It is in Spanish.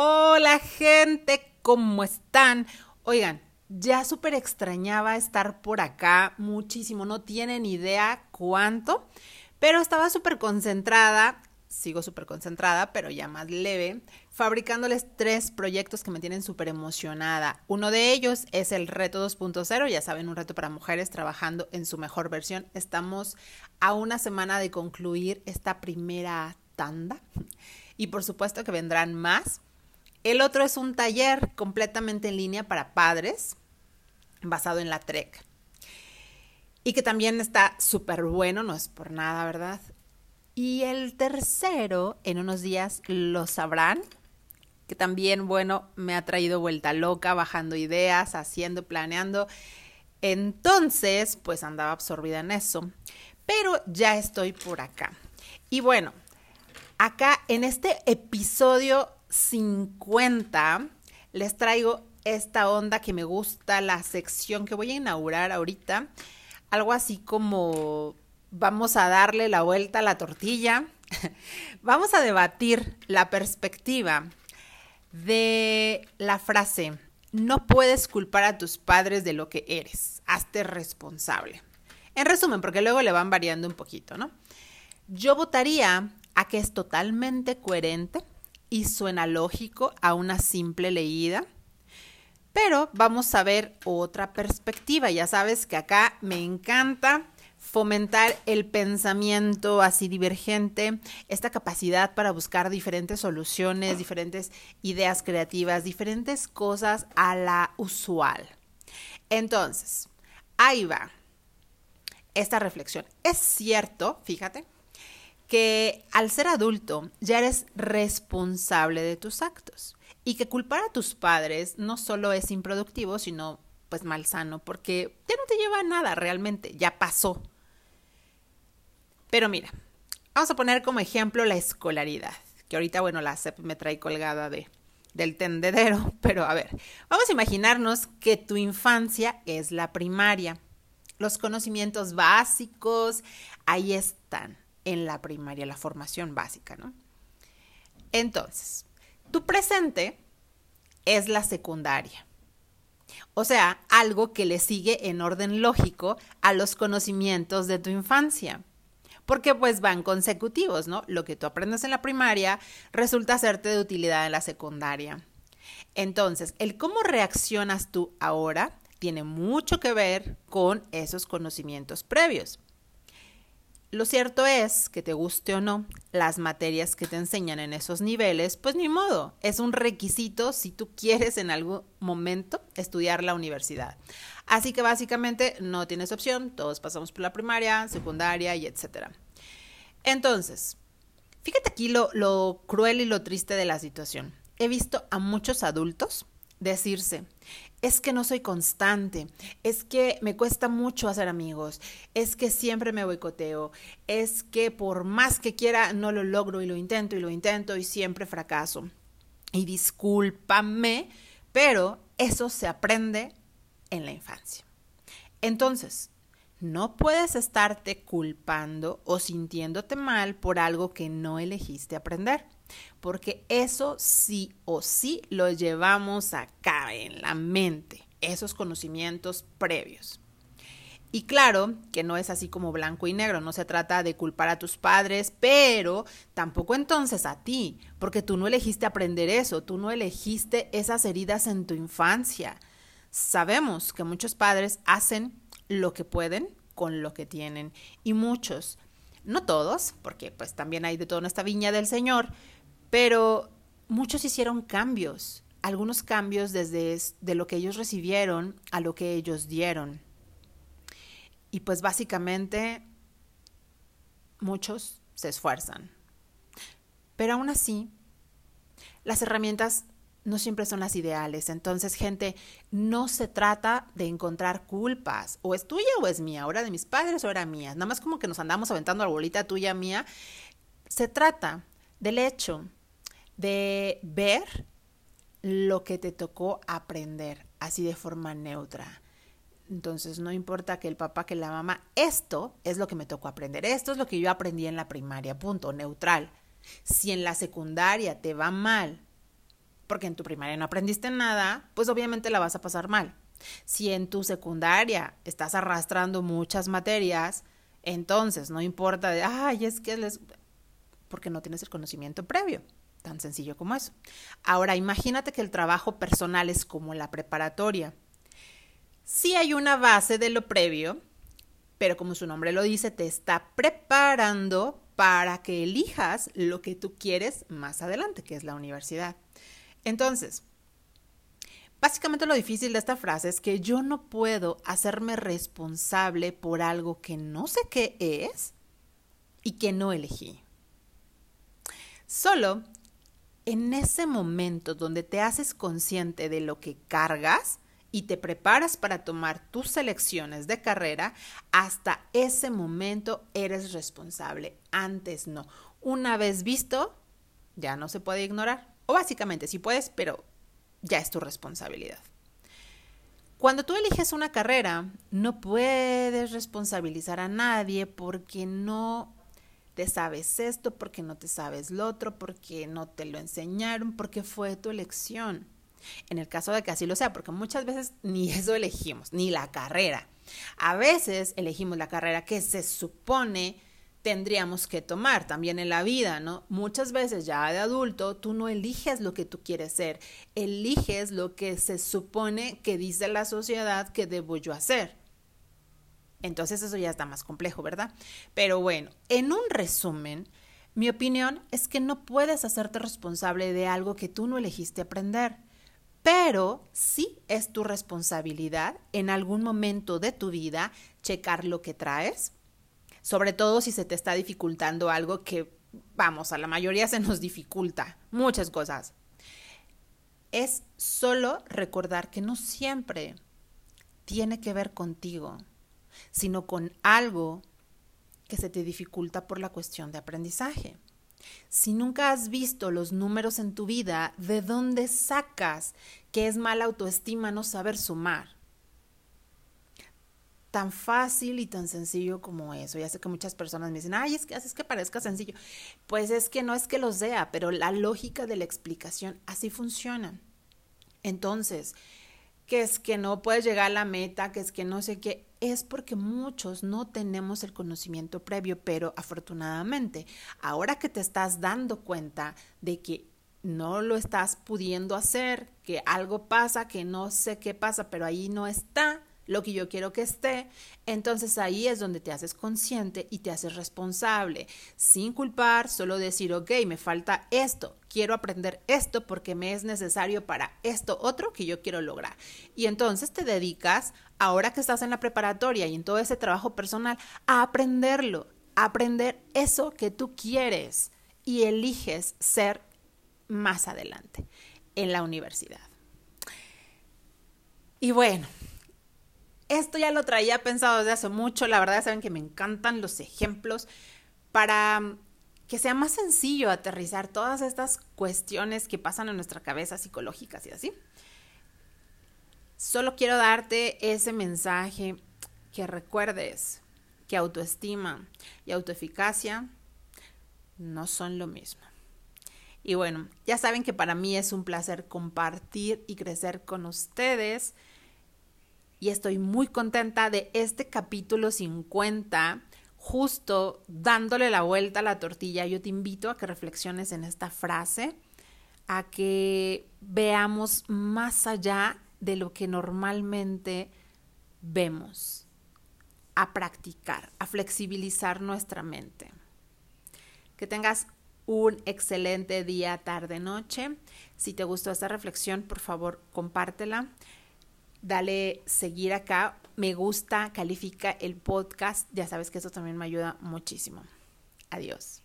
Hola gente, ¿cómo están? Oigan, ya súper extrañaba estar por acá muchísimo, no tienen idea cuánto, pero estaba súper concentrada, sigo súper concentrada, pero ya más leve, fabricándoles tres proyectos que me tienen súper emocionada. Uno de ellos es el reto 2.0, ya saben, un reto para mujeres trabajando en su mejor versión. Estamos a una semana de concluir esta primera tanda y por supuesto que vendrán más. El otro es un taller completamente en línea para padres, basado en la TREC. Y que también está súper bueno, no es por nada, ¿verdad? Y el tercero, en unos días lo sabrán, que también, bueno, me ha traído vuelta loca, bajando ideas, haciendo, planeando. Entonces, pues andaba absorbida en eso. Pero ya estoy por acá. Y bueno, acá en este episodio 50 les traigo esta onda que me gusta, la sección que voy a inaugurar ahorita. Algo así como vamos a darle la vuelta a la tortilla. vamos a debatir la perspectiva de la frase, no puedes culpar a tus padres de lo que eres, hazte responsable. En resumen, porque luego le van variando un poquito, ¿no? Yo votaría a que es totalmente coherente y suena lógico a una simple leída. Pero vamos a ver otra perspectiva. Ya sabes que acá me encanta fomentar el pensamiento así divergente, esta capacidad para buscar diferentes soluciones, diferentes ideas creativas, diferentes cosas a la usual. Entonces, ahí va esta reflexión. Es cierto, fíjate, que al ser adulto ya eres responsable de tus actos y que culpar a tus padres no solo es improductivo, sino pues malsano, porque ya no te lleva a nada realmente, ya pasó. Pero mira, vamos a poner como ejemplo la escolaridad, que ahorita, bueno, la CEP me trae colgada de, del tendedero, pero a ver, vamos a imaginarnos que tu infancia es la primaria. Los conocimientos básicos ahí están en la primaria, la formación básica, ¿no? Entonces, tu presente es la secundaria. O sea, algo que le sigue en orden lógico a los conocimientos de tu infancia. Porque pues van consecutivos, ¿no? Lo que tú aprendes en la primaria resulta hacerte de utilidad en la secundaria. Entonces, el cómo reaccionas tú ahora tiene mucho que ver con esos conocimientos previos. Lo cierto es que te guste o no, las materias que te enseñan en esos niveles, pues ni modo, es un requisito si tú quieres en algún momento estudiar la universidad. Así que básicamente no tienes opción, todos pasamos por la primaria, secundaria y etcétera. Entonces, fíjate aquí lo, lo cruel y lo triste de la situación. He visto a muchos adultos decirse, es que no soy constante, es que me cuesta mucho hacer amigos, es que siempre me boicoteo, es que por más que quiera no lo logro y lo intento y lo intento y siempre fracaso. Y discúlpame, pero eso se aprende en la infancia. Entonces, no puedes estarte culpando o sintiéndote mal por algo que no elegiste aprender porque eso sí o sí lo llevamos acá en la mente, esos conocimientos previos. Y claro que no es así como blanco y negro, no se trata de culpar a tus padres, pero tampoco entonces a ti, porque tú no elegiste aprender eso, tú no elegiste esas heridas en tu infancia. Sabemos que muchos padres hacen lo que pueden con lo que tienen y muchos, no todos, porque pues también hay de todo en esta viña del Señor, pero muchos hicieron cambios, algunos cambios desde de lo que ellos recibieron a lo que ellos dieron. Y pues básicamente muchos se esfuerzan. Pero aún así, las herramientas no siempre son las ideales. Entonces, gente, no se trata de encontrar culpas. O es tuya o es mía. Ahora de mis padres o era mía. Nada más como que nos andamos aventando la bolita tuya, mía. Se trata del hecho de ver lo que te tocó aprender, así de forma neutra. Entonces, no importa que el papá, que la mamá, esto es lo que me tocó aprender, esto es lo que yo aprendí en la primaria, punto, neutral. Si en la secundaria te va mal, porque en tu primaria no aprendiste nada, pues obviamente la vas a pasar mal. Si en tu secundaria estás arrastrando muchas materias, entonces no importa de, ay, es que les... porque no tienes el conocimiento previo. Tan sencillo como eso. Ahora, imagínate que el trabajo personal es como la preparatoria. Sí hay una base de lo previo, pero como su nombre lo dice, te está preparando para que elijas lo que tú quieres más adelante, que es la universidad. Entonces, básicamente lo difícil de esta frase es que yo no puedo hacerme responsable por algo que no sé qué es y que no elegí. Solo en ese momento donde te haces consciente de lo que cargas y te preparas para tomar tus selecciones de carrera, hasta ese momento eres responsable. Antes no. Una vez visto, ya no se puede ignorar. O básicamente sí puedes, pero ya es tu responsabilidad. Cuando tú eliges una carrera, no puedes responsabilizar a nadie porque no te sabes esto, porque no te sabes lo otro, porque no te lo enseñaron, porque fue tu elección. En el caso de que así lo sea, porque muchas veces ni eso elegimos, ni la carrera. A veces elegimos la carrera que se supone tendríamos que tomar también en la vida, ¿no? Muchas veces ya de adulto tú no eliges lo que tú quieres ser, eliges lo que se supone que dice la sociedad que debo yo hacer. Entonces eso ya está más complejo, ¿verdad? Pero bueno, en un resumen, mi opinión es que no puedes hacerte responsable de algo que tú no elegiste aprender, pero sí es tu responsabilidad en algún momento de tu vida checar lo que traes, sobre todo si se te está dificultando algo que, vamos, a la mayoría se nos dificulta, muchas cosas. Es solo recordar que no siempre tiene que ver contigo sino con algo que se te dificulta por la cuestión de aprendizaje. Si nunca has visto los números en tu vida, ¿de dónde sacas que es mala autoestima no saber sumar? Tan fácil y tan sencillo como eso. Ya sé que muchas personas me dicen, ay, es que haces que parezca sencillo. Pues es que no es que lo sea, pero la lógica de la explicación así funciona. Entonces, que es que no puedes llegar a la meta, que es que no sé qué, es porque muchos no tenemos el conocimiento previo, pero afortunadamente, ahora que te estás dando cuenta de que no lo estás pudiendo hacer, que algo pasa, que no sé qué pasa, pero ahí no está, lo que yo quiero que esté, entonces ahí es donde te haces consciente y te haces responsable, sin culpar, solo decir, ok, me falta esto, quiero aprender esto porque me es necesario para esto otro que yo quiero lograr. Y entonces te dedicas, ahora que estás en la preparatoria y en todo ese trabajo personal, a aprenderlo, a aprender eso que tú quieres y eliges ser más adelante en la universidad. Y bueno, esto ya lo traía pensado desde hace mucho, la verdad saben que me encantan los ejemplos para mm, que sea más sencillo aterrizar todas estas cuestiones que pasan en nuestra cabeza psicológicas y así. Solo quiero darte ese mensaje que recuerdes que autoestima y autoeficacia no son lo mismo. Y bueno, ya saben que para mí es un placer compartir y crecer con ustedes y estoy muy contenta de este capítulo 50, justo dándole la vuelta a la tortilla. Yo te invito a que reflexiones en esta frase, a que veamos más allá de lo que normalmente vemos, a practicar, a flexibilizar nuestra mente. Que tengas un excelente día, tarde, noche. Si te gustó esta reflexión, por favor, compártela dale seguir acá, me gusta, califica el podcast, ya sabes que eso también me ayuda muchísimo. Adiós.